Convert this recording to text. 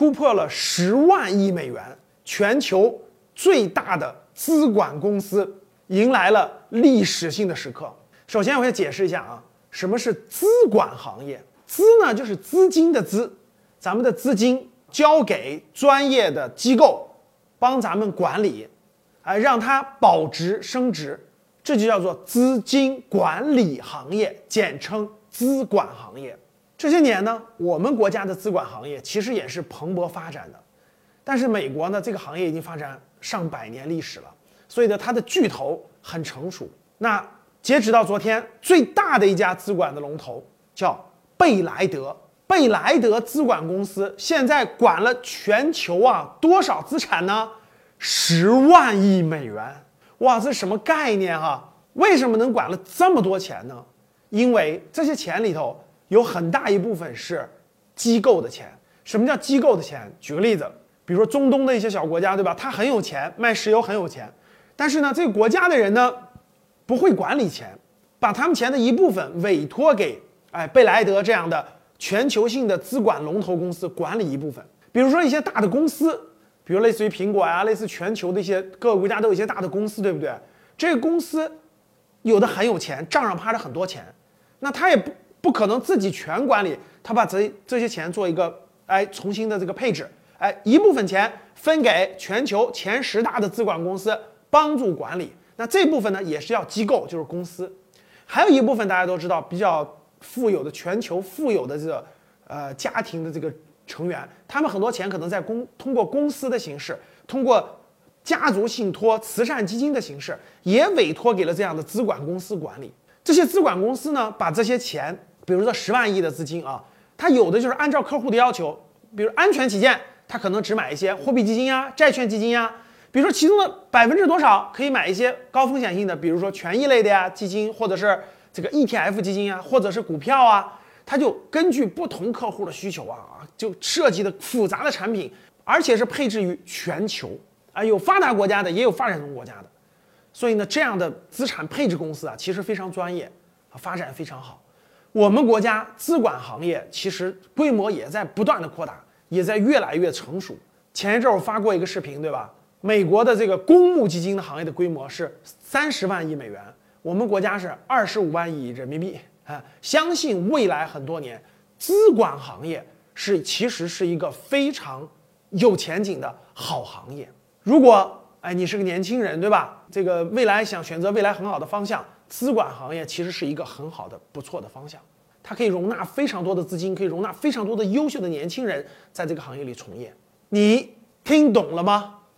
突破了十万亿美元，全球最大的资管公司迎来了历史性的时刻。首先，我先解释一下啊，什么是资管行业？资呢，就是资金的资，咱们的资金交给专业的机构，帮咱们管理，哎，让它保值升值，这就叫做资金管理行业，简称资管行业。这些年呢，我们国家的资管行业其实也是蓬勃发展的，但是美国呢，这个行业已经发展上百年历史了，所以呢，它的巨头很成熟。那截止到昨天，最大的一家资管的龙头叫贝莱德，贝莱德资管公司现在管了全球啊多少资产呢？十万亿美元！哇，这什么概念哈？为什么能管了这么多钱呢？因为这些钱里头。有很大一部分是机构的钱。什么叫机构的钱？举个例子，比如说中东的一些小国家，对吧？他很有钱，卖石油很有钱，但是呢，这个国家的人呢，不会管理钱，把他们钱的一部分委托给哎贝莱德这样的全球性的资管龙头公司管理一部分。比如说一些大的公司，比如类似于苹果呀，类似全球的一些各个国家都有一些大的公司，对不对？这个公司有的很有钱，账上趴着很多钱，那他也不。不可能自己全管理，他把这这些钱做一个哎重新的这个配置，哎一部分钱分给全球前十大的资管公司帮助管理，那这部分呢也是要机构就是公司，还有一部分大家都知道比较富有的全球富有的这个呃家庭的这个成员，他们很多钱可能在公通过公司的形式，通过家族信托、慈善基金的形式，也委托给了这样的资管公司管理。这些资管公司呢，把这些钱。比如说十万亿的资金啊，它有的就是按照客户的要求，比如安全起见，它可能只买一些货币基金呀、债券基金呀。比如说其中的百分之多少可以买一些高风险性的，比如说权益类的呀基金，或者是这个 ETF 基金呀，或者是股票啊。它就根据不同客户的需求啊啊，就设计的复杂的产品，而且是配置于全球啊，有发达国家的，也有发展中国家的。所以呢，这样的资产配置公司啊，其实非常专业啊，发展非常好。我们国家资管行业其实规模也在不断的扩大，也在越来越成熟。前一阵我发过一个视频，对吧？美国的这个公募基金的行业的规模是三十万亿美元，我们国家是二十五万亿人民币啊！相信未来很多年，资管行业是其实是一个非常有前景的好行业。如果哎你是个年轻人，对吧？这个未来想选择未来很好的方向。资管行业其实是一个很好的、不错的方向，它可以容纳非常多的资金，可以容纳非常多的优秀的年轻人在这个行业里从业。你听懂了吗？